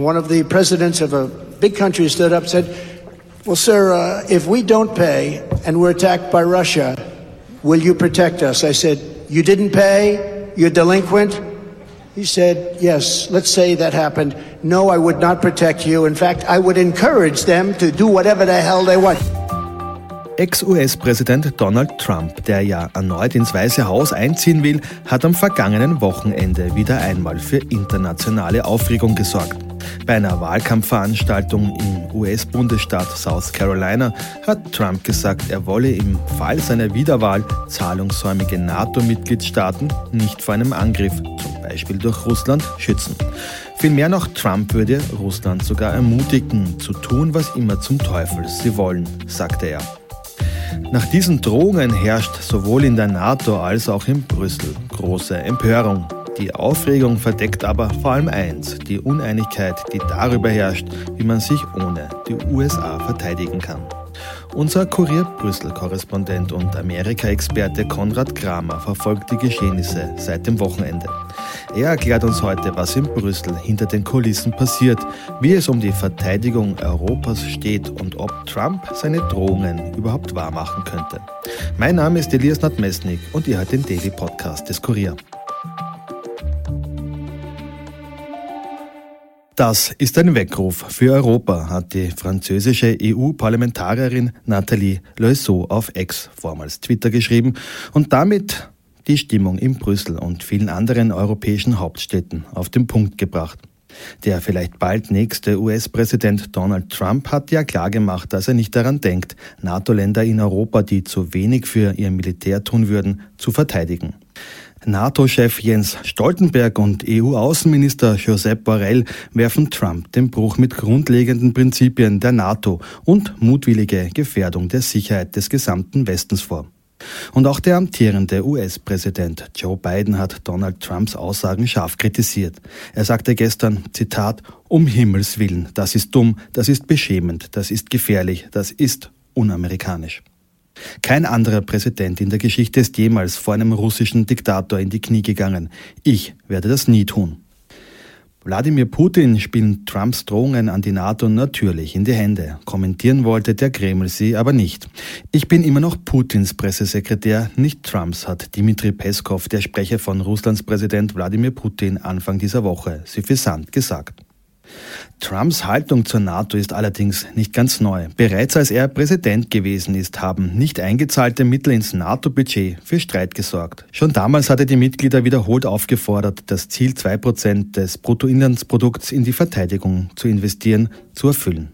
One of the presidents of a big country stood up and said, Well, sir, uh, if we don't pay and we're attacked by Russia, will you protect us? I said, You didn't pay? You're delinquent? He said, Yes, let's say that happened. No, I would not protect you. In fact, I would encourage them to do whatever the hell they want. Ex-US-Präsident Donald Trump, der ja erneut ins Weiße Haus einziehen will, hat am vergangenen Wochenende wieder einmal für internationale Aufregung gesorgt. Bei einer Wahlkampfveranstaltung im US-Bundesstaat South Carolina hat Trump gesagt, er wolle im Fall seiner Wiederwahl zahlungssäumige NATO-Mitgliedstaaten nicht vor einem Angriff, zum Beispiel durch Russland, schützen. Vielmehr noch Trump würde Russland sogar ermutigen, zu tun, was immer zum Teufel sie wollen, sagte er. Nach diesen Drohungen herrscht sowohl in der NATO als auch in Brüssel große Empörung. Die Aufregung verdeckt aber vor allem eins, die Uneinigkeit, die darüber herrscht, wie man sich ohne die USA verteidigen kann. Unser Kurier Brüssel-Korrespondent und Amerika-Experte Konrad Kramer verfolgt die Geschehnisse seit dem Wochenende. Er erklärt uns heute, was in Brüssel hinter den Kulissen passiert, wie es um die Verteidigung Europas steht und ob Trump seine Drohungen überhaupt wahrmachen könnte. Mein Name ist Elias Nadmesnik und ihr hört den Daily Podcast des Kurier. Das ist ein Weckruf für Europa, hat die französische EU-Parlamentarierin Nathalie Loiseau auf Ex, vormals Twitter, geschrieben und damit die Stimmung in Brüssel und vielen anderen europäischen Hauptstädten auf den Punkt gebracht. Der vielleicht bald nächste US-Präsident Donald Trump hat ja klargemacht, dass er nicht daran denkt, NATO-Länder in Europa, die zu wenig für ihr Militär tun würden, zu verteidigen. NATO-Chef Jens Stoltenberg und EU-Außenminister Josep Borrell werfen Trump den Bruch mit grundlegenden Prinzipien der NATO und mutwillige Gefährdung der Sicherheit des gesamten Westens vor. Und auch der amtierende US-Präsident Joe Biden hat Donald Trumps Aussagen scharf kritisiert. Er sagte gestern, Zitat, um Himmels willen, das ist dumm, das ist beschämend, das ist gefährlich, das ist unamerikanisch. Kein anderer Präsident in der Geschichte ist jemals vor einem russischen Diktator in die Knie gegangen. Ich werde das nie tun. Wladimir Putin spielen Trumps Drohungen an die NATO natürlich in die Hände. Kommentieren wollte der Kreml sie aber nicht. Ich bin immer noch Putins Pressesekretär, nicht Trumps, hat Dmitri Peskov, der Sprecher von Russlands Präsident Wladimir Putin, Anfang dieser Woche suffisant gesagt. Trumps Haltung zur NATO ist allerdings nicht ganz neu. Bereits als er Präsident gewesen ist, haben nicht eingezahlte Mittel ins NATO-Budget für Streit gesorgt. Schon damals hatte die Mitglieder wiederholt aufgefordert, das Ziel 2% des Bruttoinlandsprodukts in die Verteidigung zu investieren, zu erfüllen.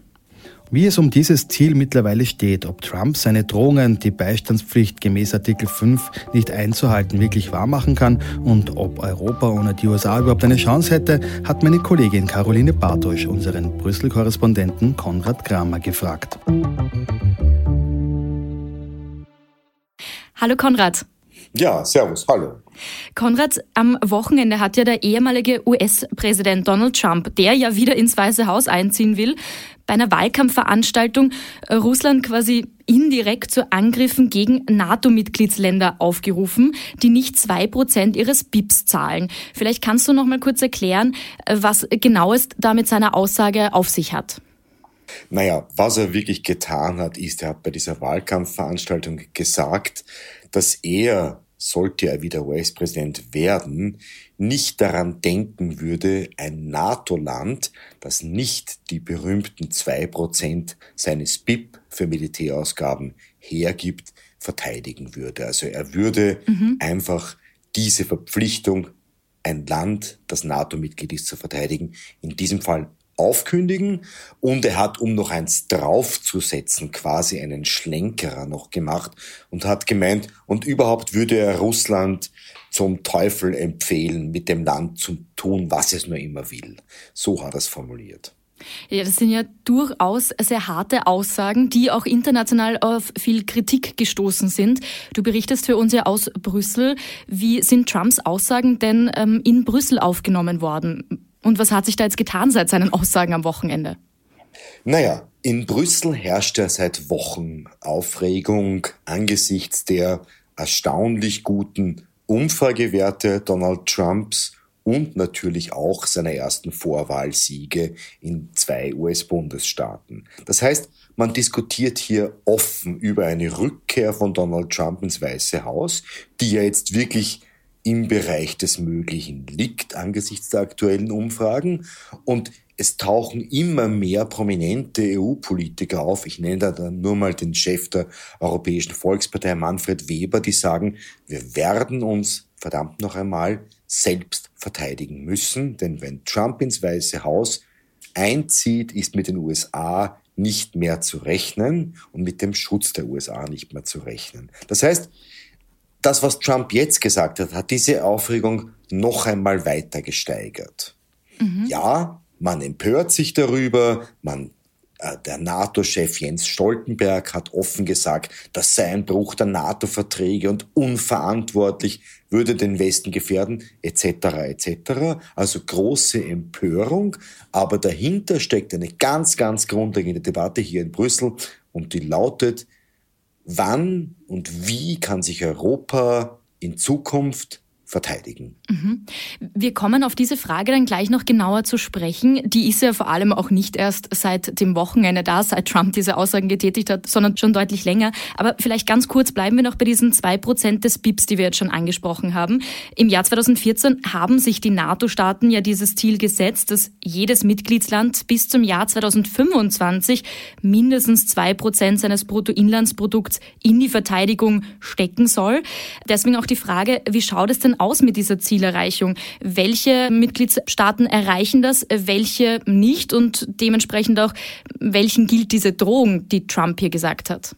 Wie es um dieses Ziel mittlerweile steht, ob Trump seine Drohungen, die Beistandspflicht gemäß Artikel 5 nicht einzuhalten, wirklich wahrmachen kann und ob Europa ohne die USA überhaupt eine Chance hätte, hat meine Kollegin Caroline Bartosch unseren Brüssel-Korrespondenten Konrad Kramer gefragt. Hallo Konrad. Ja, servus, hallo. Konrad, am Wochenende hat ja der ehemalige US-Präsident Donald Trump, der ja wieder ins Weiße Haus einziehen will, bei einer Wahlkampfveranstaltung äh, Russland quasi indirekt zu Angriffen gegen NATO-Mitgliedsländer aufgerufen, die nicht zwei Prozent ihres BIPs zahlen. Vielleicht kannst du noch mal kurz erklären, äh, was genau es da mit seiner Aussage auf sich hat. Naja, was er wirklich getan hat, ist, er hat bei dieser Wahlkampfveranstaltung gesagt, dass er, sollte er wieder US-Präsident werden, nicht daran denken würde, ein NATO-Land, das nicht die berühmten zwei Prozent seines BIP für Militärausgaben hergibt, verteidigen würde. Also er würde mhm. einfach diese Verpflichtung, ein Land, das NATO-Mitglied ist, zu verteidigen, in diesem Fall aufkündigen und er hat, um noch eins draufzusetzen, quasi einen Schlenkerer noch gemacht und hat gemeint, und überhaupt würde er Russland zum Teufel empfehlen, mit dem Land zu tun, was es nur immer will. So hat er es formuliert. Ja, das sind ja durchaus sehr harte Aussagen, die auch international auf viel Kritik gestoßen sind. Du berichtest für uns ja aus Brüssel. Wie sind Trumps Aussagen denn ähm, in Brüssel aufgenommen worden? Und was hat sich da jetzt getan seit seinen Aussagen am Wochenende? Naja, in Brüssel herrscht ja seit Wochen Aufregung angesichts der erstaunlich guten Umfragewerte Donald Trumps und natürlich auch seiner ersten Vorwahlsiege in zwei US-Bundesstaaten. Das heißt, man diskutiert hier offen über eine Rückkehr von Donald Trump ins Weiße Haus, die ja jetzt wirklich im Bereich des Möglichen liegt angesichts der aktuellen Umfragen. Und es tauchen immer mehr prominente EU-Politiker auf. Ich nenne da dann nur mal den Chef der Europäischen Volkspartei, Manfred Weber, die sagen, wir werden uns verdammt noch einmal selbst verteidigen müssen, denn wenn Trump ins Weiße Haus einzieht, ist mit den USA nicht mehr zu rechnen und mit dem Schutz der USA nicht mehr zu rechnen. Das heißt, das, was Trump jetzt gesagt hat, hat diese Aufregung noch einmal weiter gesteigert. Mhm. Ja, man empört sich darüber, man äh, der NATO-Chef Jens Stoltenberg hat offen gesagt, das sei ein Bruch der NATO-Verträge und unverantwortlich, würde den Westen gefährden, etc. etc. Also große Empörung, aber dahinter steckt eine ganz, ganz grundlegende Debatte hier in Brüssel und die lautet, wann und wie kann sich Europa in Zukunft verteidigen. Mhm. Wir kommen auf diese Frage dann gleich noch genauer zu sprechen. Die ist ja vor allem auch nicht erst seit dem Wochenende da, seit Trump diese Aussagen getätigt hat, sondern schon deutlich länger. Aber vielleicht ganz kurz bleiben wir noch bei diesen zwei Prozent des BIPs, die wir jetzt schon angesprochen haben. Im Jahr 2014 haben sich die NATO-Staaten ja dieses Ziel gesetzt, dass jedes Mitgliedsland bis zum Jahr 2025 mindestens zwei Prozent seines Bruttoinlandsprodukts in die Verteidigung stecken soll. Deswegen auch die Frage, wie schaut es denn aus mit dieser Zielerreichung? Welche Mitgliedstaaten erreichen das, welche nicht und dementsprechend auch, welchen gilt diese Drohung, die Trump hier gesagt hat?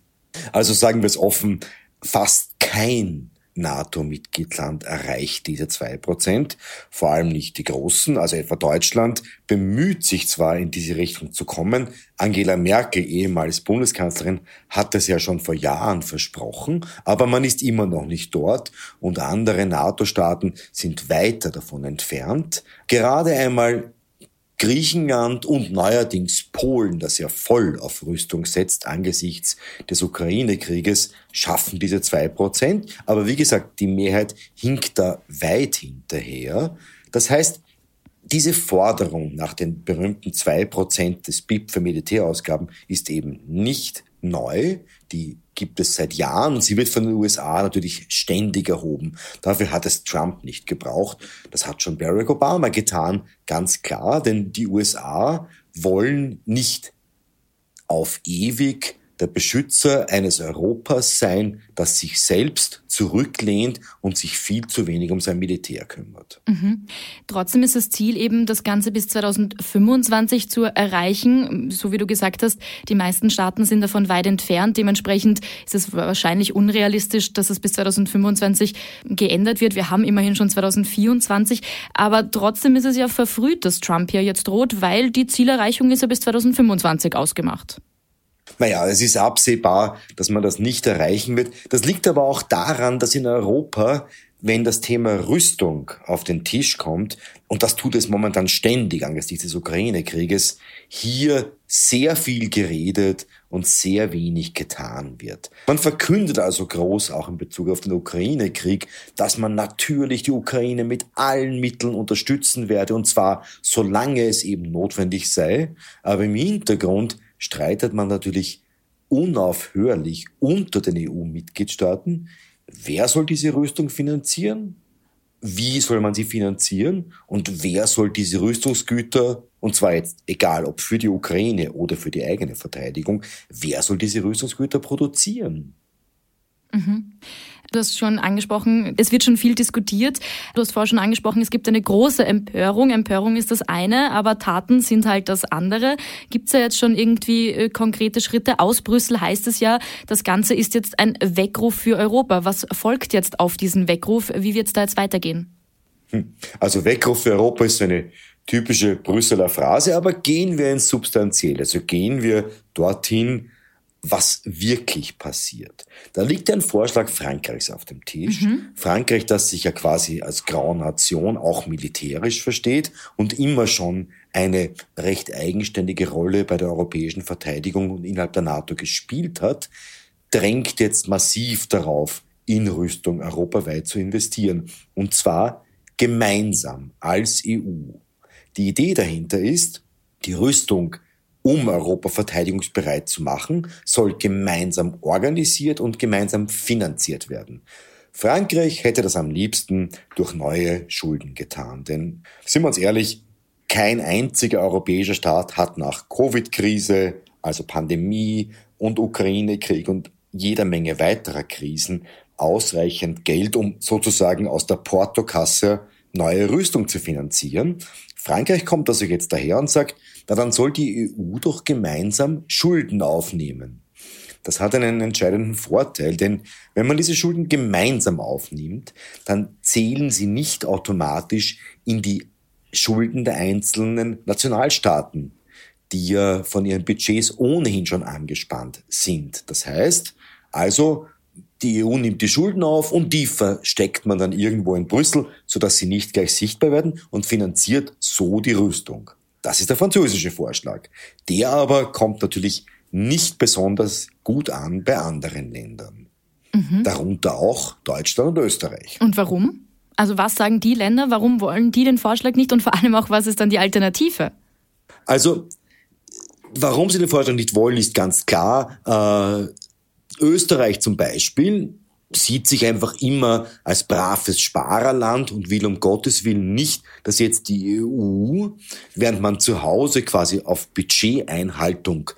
Also sagen wir es offen, fast kein NATO-Mitgliedsland erreicht diese zwei Prozent, vor allem nicht die großen, also etwa Deutschland bemüht sich zwar in diese Richtung zu kommen, Angela Merkel, ehemals Bundeskanzlerin, hat das ja schon vor Jahren versprochen, aber man ist immer noch nicht dort und andere NATO-Staaten sind weiter davon entfernt. Gerade einmal Griechenland und neuerdings Polen, das ja voll auf Rüstung setzt angesichts des Ukraine-Krieges, schaffen diese zwei Prozent. Aber wie gesagt, die Mehrheit hinkt da weit hinterher. Das heißt, diese Forderung nach den berühmten zwei Prozent des BIP für Militärausgaben ist eben nicht neu. Die gibt es seit Jahren und sie wird von den USA natürlich ständig erhoben. Dafür hat es Trump nicht gebraucht. Das hat schon Barack Obama getan, ganz klar, denn die USA wollen nicht auf ewig der Beschützer eines Europas sein, das sich selbst zurücklehnt und sich viel zu wenig um sein Militär kümmert. Mhm. Trotzdem ist das Ziel eben, das Ganze bis 2025 zu erreichen. So wie du gesagt hast, die meisten Staaten sind davon weit entfernt. Dementsprechend ist es wahrscheinlich unrealistisch, dass es bis 2025 geändert wird. Wir haben immerhin schon 2024. Aber trotzdem ist es ja verfrüht, dass Trump hier jetzt droht, weil die Zielerreichung ist ja bis 2025 ausgemacht. Naja, es ist absehbar, dass man das nicht erreichen wird. Das liegt aber auch daran, dass in Europa, wenn das Thema Rüstung auf den Tisch kommt, und das tut es momentan ständig angesichts des Ukraine-Krieges, hier sehr viel geredet und sehr wenig getan wird. Man verkündet also groß auch in Bezug auf den Ukraine-Krieg, dass man natürlich die Ukraine mit allen Mitteln unterstützen werde, und zwar solange es eben notwendig sei. Aber im Hintergrund streitet man natürlich unaufhörlich unter den EU-Mitgliedstaaten, wer soll diese Rüstung finanzieren? Wie soll man sie finanzieren? Und wer soll diese Rüstungsgüter, und zwar jetzt egal ob für die Ukraine oder für die eigene Verteidigung, wer soll diese Rüstungsgüter produzieren? Mhm. Du hast schon angesprochen, es wird schon viel diskutiert. Du hast vorher schon angesprochen, es gibt eine große Empörung. Empörung ist das eine, aber Taten sind halt das andere. Gibt es ja jetzt schon irgendwie äh, konkrete Schritte? Aus Brüssel heißt es ja, das Ganze ist jetzt ein Weckruf für Europa. Was folgt jetzt auf diesen Weckruf? Wie wird es da jetzt weitergehen? Hm. Also Weckruf für Europa ist eine typische Brüsseler Phrase, aber gehen wir ins Substanzielle. Also gehen wir dorthin, was wirklich passiert. Da liegt ein Vorschlag Frankreichs auf dem Tisch. Mhm. Frankreich, das sich ja quasi als graue Nation auch militärisch versteht und immer schon eine recht eigenständige Rolle bei der europäischen Verteidigung und innerhalb der NATO gespielt hat, drängt jetzt massiv darauf, in Rüstung europaweit zu investieren. Und zwar gemeinsam als EU. Die Idee dahinter ist, die Rüstung um Europa verteidigungsbereit zu machen, soll gemeinsam organisiert und gemeinsam finanziert werden. Frankreich hätte das am liebsten durch neue Schulden getan. Denn, sind wir uns ehrlich, kein einziger europäischer Staat hat nach Covid-Krise, also Pandemie und Ukraine-Krieg und jeder Menge weiterer Krisen ausreichend Geld, um sozusagen aus der Portokasse neue Rüstung zu finanzieren. Frankreich kommt also jetzt daher und sagt, na dann soll die EU doch gemeinsam Schulden aufnehmen. Das hat einen entscheidenden Vorteil, denn wenn man diese Schulden gemeinsam aufnimmt, dann zählen sie nicht automatisch in die Schulden der einzelnen Nationalstaaten, die ja von ihren Budgets ohnehin schon angespannt sind. Das heißt, also die EU nimmt die Schulden auf und die versteckt man dann irgendwo in Brüssel, sodass sie nicht gleich sichtbar werden und finanziert so die Rüstung. Das ist der französische Vorschlag. Der aber kommt natürlich nicht besonders gut an bei anderen Ländern. Mhm. Darunter auch Deutschland und Österreich. Und warum? Also was sagen die Länder? Warum wollen die den Vorschlag nicht? Und vor allem auch, was ist dann die Alternative? Also, warum sie den Vorschlag nicht wollen, ist ganz klar. Äh, Österreich zum Beispiel sieht sich einfach immer als braves Sparerland und will um Gottes Willen nicht, dass jetzt die EU, während man zu Hause quasi auf Budgeteinhaltung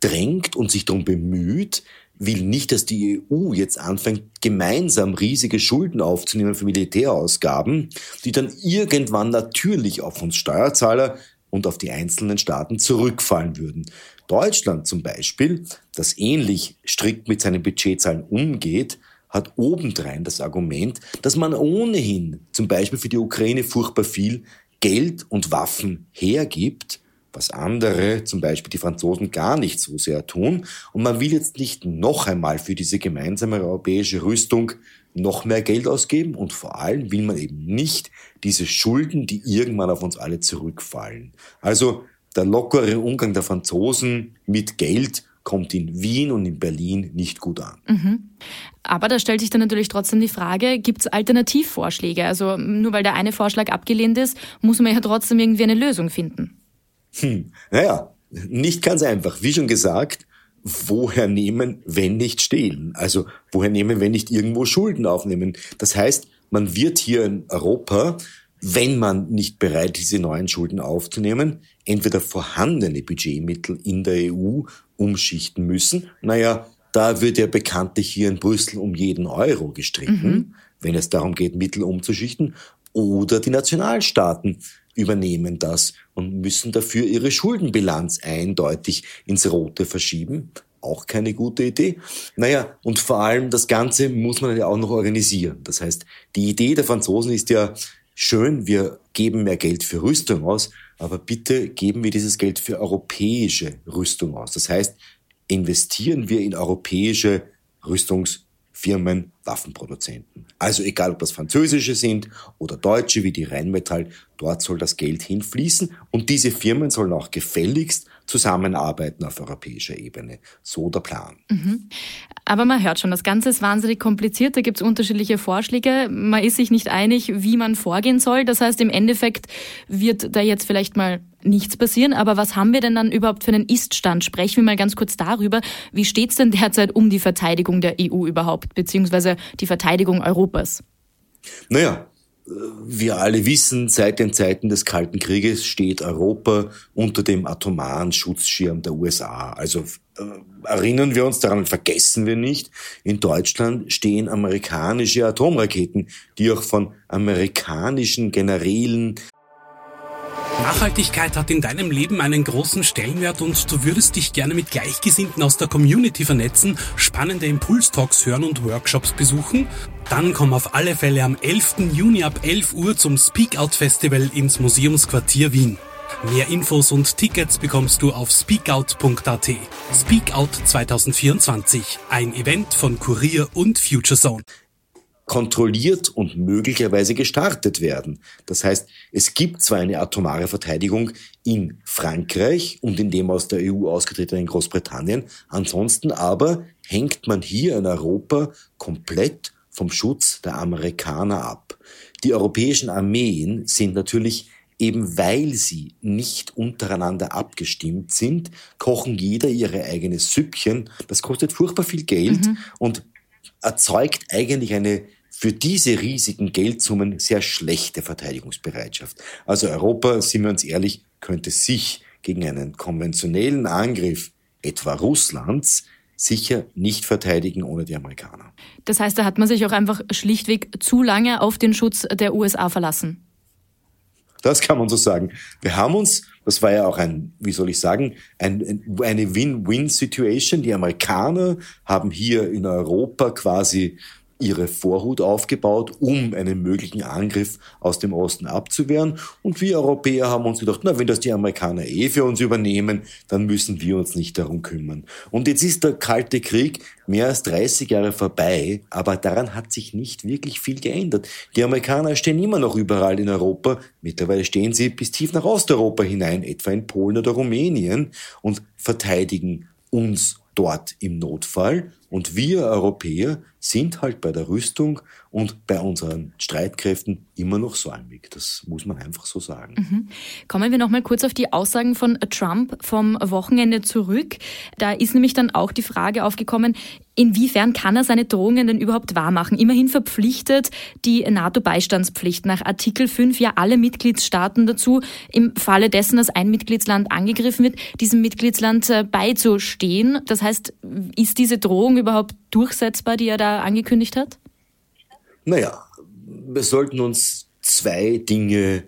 drängt und sich darum bemüht, will nicht, dass die EU jetzt anfängt, gemeinsam riesige Schulden aufzunehmen für Militärausgaben, die dann irgendwann natürlich auf uns Steuerzahler und auf die einzelnen Staaten zurückfallen würden. Deutschland zum Beispiel, das ähnlich strikt mit seinen Budgetzahlen umgeht, hat obendrein das Argument, dass man ohnehin zum Beispiel für die Ukraine furchtbar viel Geld und Waffen hergibt, was andere, zum Beispiel die Franzosen, gar nicht so sehr tun. Und man will jetzt nicht noch einmal für diese gemeinsame europäische Rüstung noch mehr Geld ausgeben und vor allem will man eben nicht diese Schulden, die irgendwann auf uns alle zurückfallen. Also der lockere Umgang der Franzosen mit Geld kommt in Wien und in Berlin nicht gut an. Mhm. Aber da stellt sich dann natürlich trotzdem die Frage, gibt es Alternativvorschläge? Also nur weil der eine Vorschlag abgelehnt ist, muss man ja trotzdem irgendwie eine Lösung finden. Hm. Naja, nicht ganz einfach. Wie schon gesagt, woher nehmen, wenn nicht stehlen? Also woher nehmen, wenn nicht irgendwo Schulden aufnehmen? Das heißt, man wird hier in Europa wenn man nicht bereit ist, diese neuen Schulden aufzunehmen, entweder vorhandene Budgetmittel in der EU umschichten müssen. Naja, da wird ja bekanntlich hier in Brüssel um jeden Euro gestritten, mhm. wenn es darum geht, Mittel umzuschichten. Oder die Nationalstaaten übernehmen das und müssen dafür ihre Schuldenbilanz eindeutig ins Rote verschieben. Auch keine gute Idee. Naja, und vor allem das Ganze muss man ja auch noch organisieren. Das heißt, die Idee der Franzosen ist ja, schön, wir geben mehr Geld für Rüstung aus, aber bitte geben wir dieses Geld für europäische Rüstung aus. Das heißt, investieren wir in europäische Rüstungsfirmen, Waffenproduzenten. Also egal, ob das französische sind oder deutsche wie die Rheinmetall, dort soll das Geld hinfließen und diese Firmen sollen auch gefälligst zusammenarbeiten auf europäischer Ebene. So der Plan. Mhm. Aber man hört schon, das Ganze ist wahnsinnig kompliziert. Da gibt es unterschiedliche Vorschläge. Man ist sich nicht einig, wie man vorgehen soll. Das heißt, im Endeffekt wird da jetzt vielleicht mal nichts passieren. Aber was haben wir denn dann überhaupt für einen Ist-Stand? Sprechen wir mal ganz kurz darüber. Wie steht es denn derzeit um die Verteidigung der EU überhaupt, beziehungsweise die Verteidigung Europas? Naja, wir alle wissen, seit den Zeiten des Kalten Krieges steht Europa unter dem atomaren Schutzschirm der USA. Also äh, erinnern wir uns daran, vergessen wir nicht, in Deutschland stehen amerikanische Atomraketen, die auch von amerikanischen Generälen Nachhaltigkeit hat in deinem Leben einen großen Stellenwert und du würdest dich gerne mit Gleichgesinnten aus der Community vernetzen, spannende Impulstalks hören und Workshops besuchen? Dann komm auf alle Fälle am 11. Juni ab 11 Uhr zum Speak Out Festival ins Museumsquartier Wien. Mehr Infos und Tickets bekommst du auf speakout.at. Speakout 2024, ein Event von Kurier und FutureZone kontrolliert und möglicherweise gestartet werden. Das heißt, es gibt zwar eine atomare Verteidigung in Frankreich und in dem aus der EU ausgetretenen Großbritannien, ansonsten aber hängt man hier in Europa komplett vom Schutz der Amerikaner ab. Die europäischen Armeen sind natürlich eben weil sie nicht untereinander abgestimmt sind, kochen jeder ihre eigene Süppchen. Das kostet furchtbar viel Geld mhm. und erzeugt eigentlich eine für diese riesigen Geldsummen sehr schlechte Verteidigungsbereitschaft. Also Europa, sind wir uns ehrlich, könnte sich gegen einen konventionellen Angriff etwa Russlands sicher nicht verteidigen ohne die Amerikaner. Das heißt, da hat man sich auch einfach schlichtweg zu lange auf den Schutz der USA verlassen. Das kann man so sagen. Wir haben uns, das war ja auch ein, wie soll ich sagen, ein, eine Win-Win-Situation. Die Amerikaner haben hier in Europa quasi ihre Vorhut aufgebaut, um einen möglichen Angriff aus dem Osten abzuwehren. Und wir Europäer haben uns gedacht, na, wenn das die Amerikaner eh für uns übernehmen, dann müssen wir uns nicht darum kümmern. Und jetzt ist der Kalte Krieg mehr als 30 Jahre vorbei, aber daran hat sich nicht wirklich viel geändert. Die Amerikaner stehen immer noch überall in Europa. Mittlerweile stehen sie bis tief nach Osteuropa hinein, etwa in Polen oder Rumänien, und verteidigen uns dort im Notfall. Und wir Europäer sind halt bei der Rüstung und bei unseren Streitkräften immer noch säumig. Das muss man einfach so sagen. Mhm. Kommen wir noch mal kurz auf die Aussagen von Trump vom Wochenende zurück. Da ist nämlich dann auch die Frage aufgekommen, inwiefern kann er seine Drohungen denn überhaupt wahrmachen? Immerhin verpflichtet die NATO-Beistandspflicht nach Artikel 5 ja alle Mitgliedstaaten dazu, im Falle dessen, dass ein Mitgliedsland angegriffen wird, diesem Mitgliedsland äh, beizustehen. Das heißt, ist diese Drohung überhaupt durchsetzbar, die er da angekündigt hat? Naja, wir sollten uns zwei Dinge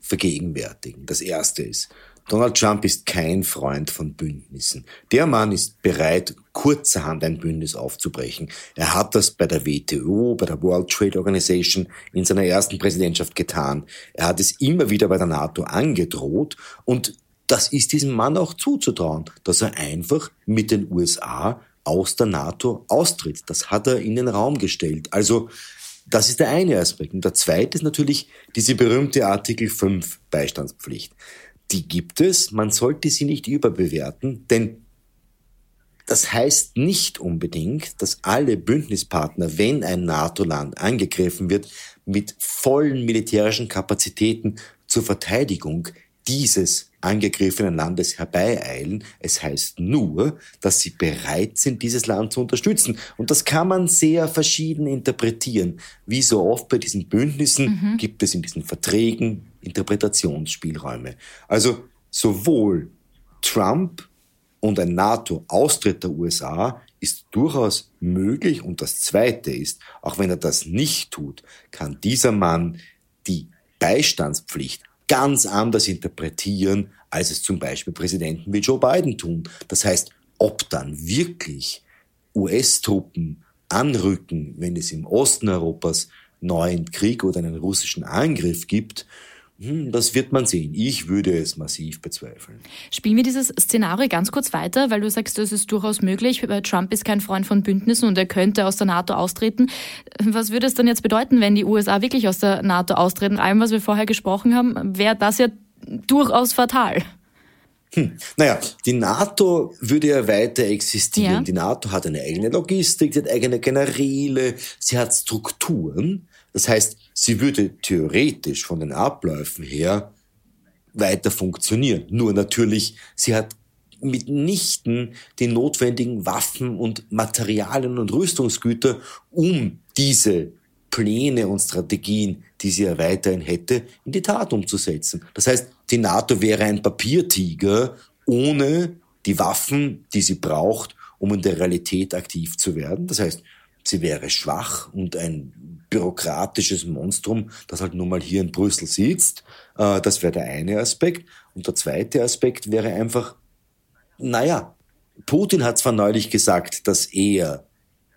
vergegenwärtigen. Das erste ist, Donald Trump ist kein Freund von Bündnissen. Der Mann ist bereit, kurzerhand ein Bündnis aufzubrechen. Er hat das bei der WTO, bei der World Trade Organization in seiner ersten Präsidentschaft getan. Er hat es immer wieder bei der NATO angedroht und das ist diesem Mann auch zuzutrauen, dass er einfach mit den USA aus der NATO austritt. Das hat er in den Raum gestellt. Also das ist der eine Aspekt. Und der zweite ist natürlich diese berühmte Artikel 5 Beistandspflicht. Die gibt es, man sollte sie nicht überbewerten, denn das heißt nicht unbedingt, dass alle Bündnispartner, wenn ein NATO-Land angegriffen wird, mit vollen militärischen Kapazitäten zur Verteidigung dieses angegriffenen Landes herbeieilen. Es heißt nur, dass sie bereit sind, dieses Land zu unterstützen. Und das kann man sehr verschieden interpretieren. Wie so oft bei diesen Bündnissen mhm. gibt es in diesen Verträgen Interpretationsspielräume. Also sowohl Trump und ein NATO-Austritt der USA ist durchaus möglich. Und das Zweite ist, auch wenn er das nicht tut, kann dieser Mann die Beistandspflicht ganz anders interpretieren, als es zum Beispiel Präsidenten wie Joe Biden tun. Das heißt, ob dann wirklich US-Truppen anrücken, wenn es im Osten Europas neuen Krieg oder einen russischen Angriff gibt, hm, das wird man sehen. Ich würde es massiv bezweifeln. Spielen wir dieses Szenario ganz kurz weiter, weil du sagst, das ist durchaus möglich. Trump ist kein Freund von Bündnissen und er könnte aus der NATO austreten. Was würde es dann jetzt bedeuten, wenn die USA wirklich aus der NATO austreten? Allem, was wir vorher gesprochen haben, wäre das ja durchaus fatal. Hm. Naja, die NATO würde ja weiter existieren. Ja. Die NATO hat eine eigene Logistik, sie hat eigene Generäle, sie hat Strukturen. Das heißt, sie würde theoretisch von den Abläufen her weiter funktionieren. Nur natürlich, sie hat mitnichten die notwendigen Waffen und Materialien und Rüstungsgüter, um diese Pläne und Strategien, die sie ja weiterhin hätte, in die Tat umzusetzen. Das heißt, die NATO wäre ein Papiertiger ohne die Waffen, die sie braucht, um in der Realität aktiv zu werden. Das heißt, sie wäre schwach und ein bürokratisches Monstrum, das halt nun mal hier in Brüssel sitzt. Äh, das wäre der eine Aspekt. Und der zweite Aspekt wäre einfach, naja, Putin hat zwar neulich gesagt, dass er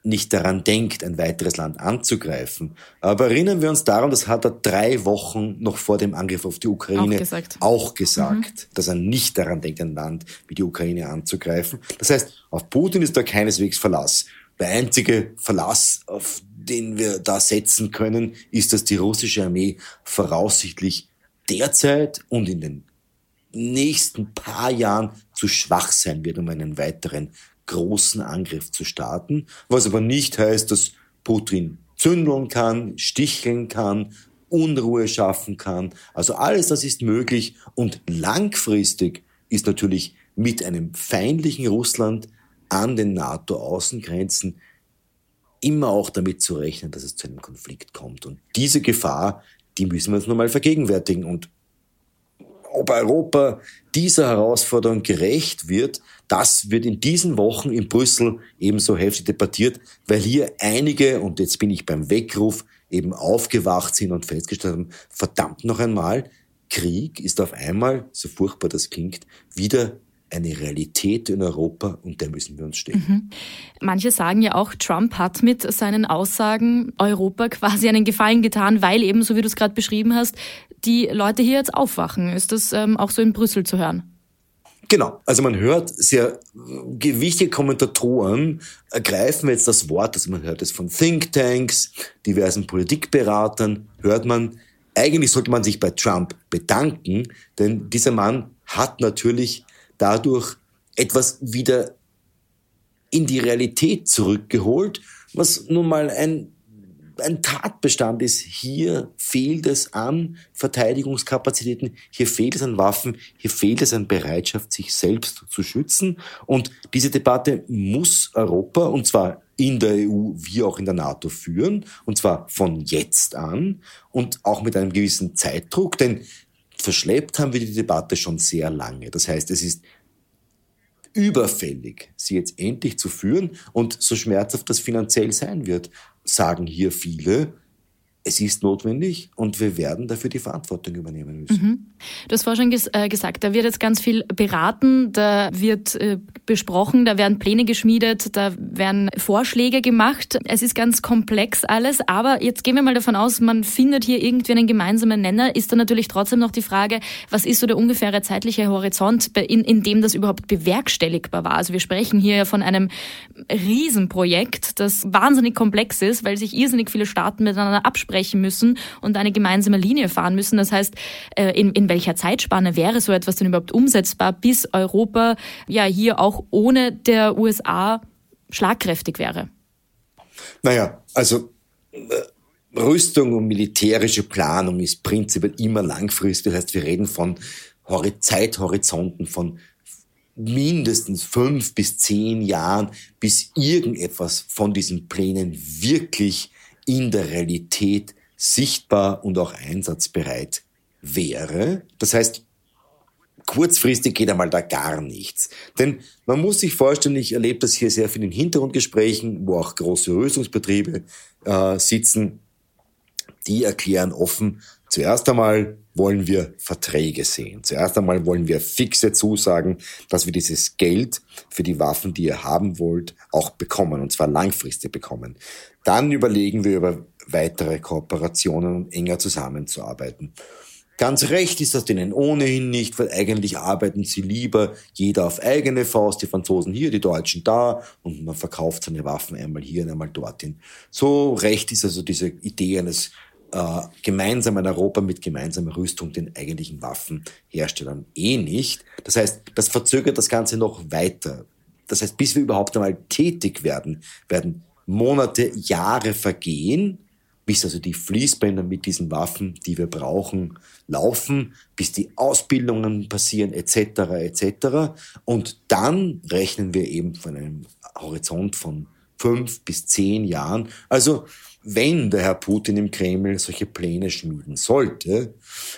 nicht daran denkt, ein weiteres Land anzugreifen. Aber erinnern wir uns daran, das hat er drei Wochen noch vor dem Angriff auf die Ukraine auch gesagt, auch gesagt mhm. dass er nicht daran denkt, ein Land wie die Ukraine anzugreifen. Das heißt, auf Putin ist da keineswegs Verlass. Der einzige Verlass, auf den wir da setzen können, ist, dass die russische Armee voraussichtlich derzeit und in den nächsten paar Jahren zu schwach sein wird, um einen weiteren großen Angriff zu starten, was aber nicht heißt, dass Putin zündeln kann, sticheln kann, Unruhe schaffen kann. Also alles das ist möglich und langfristig ist natürlich mit einem feindlichen Russland an den NATO-Außengrenzen immer auch damit zu rechnen, dass es zu einem Konflikt kommt. Und diese Gefahr, die müssen wir uns nun mal vergegenwärtigen. Und ob Europa dieser Herausforderung gerecht wird, das wird in diesen Wochen in Brüssel ebenso heftig debattiert, weil hier einige, und jetzt bin ich beim Weckruf, eben aufgewacht sind und festgestellt haben, verdammt noch einmal, Krieg ist auf einmal, so furchtbar das klingt, wieder eine Realität in Europa und der müssen wir uns stellen. Mhm. Manche sagen ja auch, Trump hat mit seinen Aussagen Europa quasi einen Gefallen getan, weil eben, so wie du es gerade beschrieben hast, die Leute hier jetzt aufwachen. Ist das ähm, auch so in Brüssel zu hören? Genau, also man hört sehr gewichtige Kommentatoren ergreifen jetzt das Wort, also man hört es von Thinktanks, diversen Politikberatern, hört man, eigentlich sollte man sich bei Trump bedanken, denn dieser Mann hat natürlich dadurch etwas wieder in die Realität zurückgeholt, was nun mal ein ein Tatbestand ist, hier fehlt es an Verteidigungskapazitäten, hier fehlt es an Waffen, hier fehlt es an Bereitschaft, sich selbst zu schützen. Und diese Debatte muss Europa, und zwar in der EU wie auch in der NATO führen, und zwar von jetzt an und auch mit einem gewissen Zeitdruck, denn verschleppt haben wir die Debatte schon sehr lange. Das heißt, es ist überfällig, sie jetzt endlich zu führen und so schmerzhaft das finanziell sein wird sagen hier viele, es ist notwendig und wir werden dafür die Verantwortung übernehmen müssen. Mhm. Du hast vorhin ges äh, gesagt, da wird jetzt ganz viel beraten, da wird äh, besprochen, da werden Pläne geschmiedet, da werden Vorschläge gemacht. Es ist ganz komplex alles, aber jetzt gehen wir mal davon aus, man findet hier irgendwie einen gemeinsamen Nenner. Ist dann natürlich trotzdem noch die Frage, was ist so der ungefähre zeitliche Horizont, in, in dem das überhaupt bewerkstelligbar war? Also wir sprechen hier ja von einem Riesenprojekt, das wahnsinnig komplex ist, weil sich irrsinnig viele Staaten miteinander absprechen absprechen müssen und eine gemeinsame Linie fahren müssen. Das heißt, äh, in, in welcher Zeitspanne wäre so etwas denn überhaupt umsetzbar, bis Europa ja hier auch ohne der USA schlagkräftig wäre? Naja, also äh, Rüstung und militärische Planung ist prinzipiell immer langfristig. Das heißt, wir reden von Zeithorizonten von mindestens fünf bis zehn Jahren, bis irgendetwas von diesen Plänen wirklich in der Realität sichtbar und auch einsatzbereit wäre. Das heißt, kurzfristig geht einmal da gar nichts. Denn man muss sich vorstellen, ich erlebe das hier sehr viel in Hintergrundgesprächen, wo auch große Rüstungsbetriebe äh, sitzen, die erklären offen, zuerst einmal wollen wir Verträge sehen. Zuerst einmal wollen wir fixe Zusagen, dass wir dieses Geld für die Waffen, die ihr haben wollt, auch bekommen, und zwar langfristig bekommen. Dann überlegen wir über weitere Kooperationen und enger zusammenzuarbeiten. Ganz recht ist das denen ohnehin nicht, weil eigentlich arbeiten sie lieber jeder auf eigene Faust, die Franzosen hier, die Deutschen da und man verkauft seine Waffen einmal hier und einmal dorthin. So recht ist also diese Idee eines äh, gemeinsam in Europa mit gemeinsamer Rüstung den eigentlichen Waffenherstellern eh nicht. Das heißt, das verzögert das Ganze noch weiter. Das heißt, bis wir überhaupt einmal tätig werden, werden Monate, Jahre vergehen, bis also die Fließbänder mit diesen Waffen, die wir brauchen, laufen, bis die Ausbildungen passieren, etc., etc. Und dann rechnen wir eben von einem Horizont von fünf bis zehn Jahren. Also wenn der Herr Putin im Kreml solche Pläne schmieden sollte,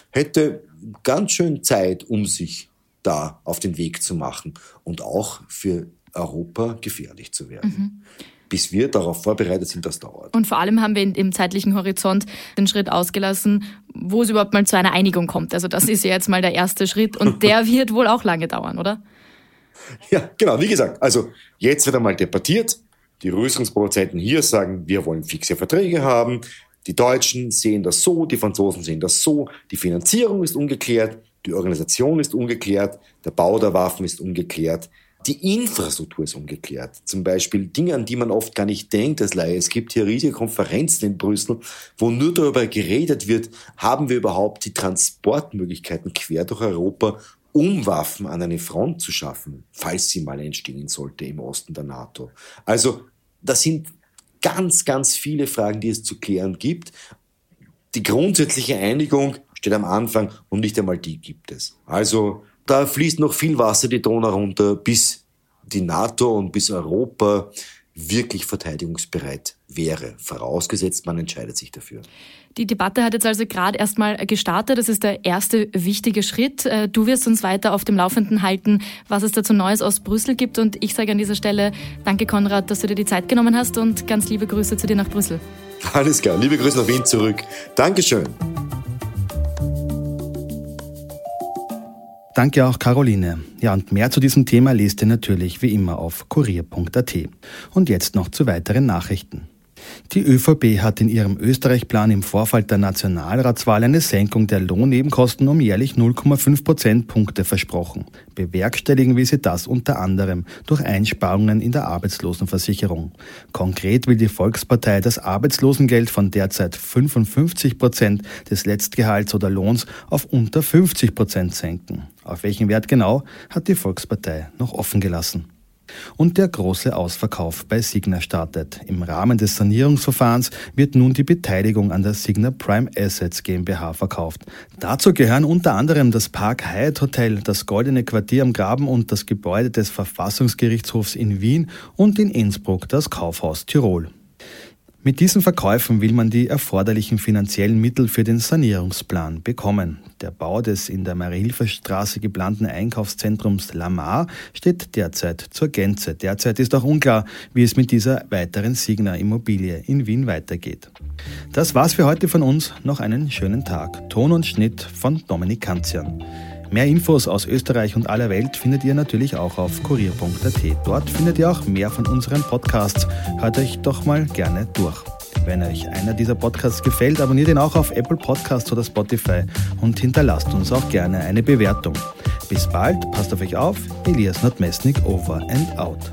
hätte ganz schön Zeit, um sich da auf den Weg zu machen und auch für Europa gefährlich zu werden. Mhm bis wir darauf vorbereitet sind, das dauert. Und vor allem haben wir im zeitlichen Horizont den Schritt ausgelassen, wo es überhaupt mal zu einer Einigung kommt. Also das ist ja jetzt mal der erste Schritt und der wird wohl auch lange dauern, oder? Ja, genau. Wie gesagt, also jetzt wird einmal debattiert. Die Rüstungsproduzenten hier sagen, wir wollen fixe Verträge haben. Die Deutschen sehen das so, die Franzosen sehen das so. Die Finanzierung ist ungeklärt, die Organisation ist ungeklärt, der Bau der Waffen ist ungeklärt. Die Infrastruktur ist ungeklärt. Zum Beispiel Dinge, an die man oft gar nicht denkt als Laie. Es gibt hier riesige Konferenzen in Brüssel, wo nur darüber geredet wird, haben wir überhaupt die Transportmöglichkeiten quer durch Europa, um Waffen an eine Front zu schaffen, falls sie mal entstehen sollte im Osten der NATO. Also das sind ganz, ganz viele Fragen, die es zu klären gibt. Die grundsätzliche Einigung steht am Anfang und nicht einmal die gibt es. Also da fließt noch viel Wasser die Donau runter, bis die NATO und bis Europa wirklich verteidigungsbereit wäre, vorausgesetzt man entscheidet sich dafür. Die Debatte hat jetzt also gerade erstmal gestartet. Das ist der erste wichtige Schritt. Äh, du wirst uns weiter auf dem Laufenden halten, was es dazu Neues aus Brüssel gibt. Und ich sage an dieser Stelle danke, Konrad, dass du dir die Zeit genommen hast und ganz liebe Grüße zu dir nach Brüssel. Alles klar, liebe Grüße nach Wien zurück. Dankeschön. Danke auch Caroline. Ja, und mehr zu diesem Thema lest ihr natürlich wie immer auf kurier.at. Und jetzt noch zu weiteren Nachrichten. Die ÖVP hat in ihrem Österreich-Plan im Vorfall der Nationalratswahl eine Senkung der Lohnnebenkosten um jährlich 0,5 Prozentpunkte versprochen. Bewerkstelligen will sie das unter anderem durch Einsparungen in der Arbeitslosenversicherung. Konkret will die Volkspartei das Arbeitslosengeld von derzeit 55 Prozent des Letztgehalts oder Lohns auf unter 50 Prozent senken. Auf welchen Wert genau, hat die Volkspartei noch offen gelassen. Und der große Ausverkauf bei Signa startet. Im Rahmen des Sanierungsverfahrens wird nun die Beteiligung an der Signa Prime Assets GmbH verkauft. Dazu gehören unter anderem das Park Hyatt Hotel, das Goldene Quartier am Graben und das Gebäude des Verfassungsgerichtshofs in Wien und in Innsbruck das Kaufhaus Tirol. Mit diesen Verkäufen will man die erforderlichen finanziellen Mittel für den Sanierungsplan bekommen. Der Bau des in der Mariehilferstraße geplanten Einkaufszentrums Lamar steht derzeit zur Gänze. Derzeit ist auch unklar, wie es mit dieser weiteren Signa Immobilie in Wien weitergeht. Das war's für heute von uns. Noch einen schönen Tag. Ton und Schnitt von Dominik Kanzian. Mehr Infos aus Österreich und aller Welt findet ihr natürlich auch auf kurier.at. Dort findet ihr auch mehr von unseren Podcasts. Hört euch doch mal gerne durch. Wenn euch einer dieser Podcasts gefällt, abonniert ihn auch auf Apple Podcasts oder Spotify und hinterlasst uns auch gerne eine Bewertung. Bis bald, passt auf euch auf. Elias Nordmesnik over and out.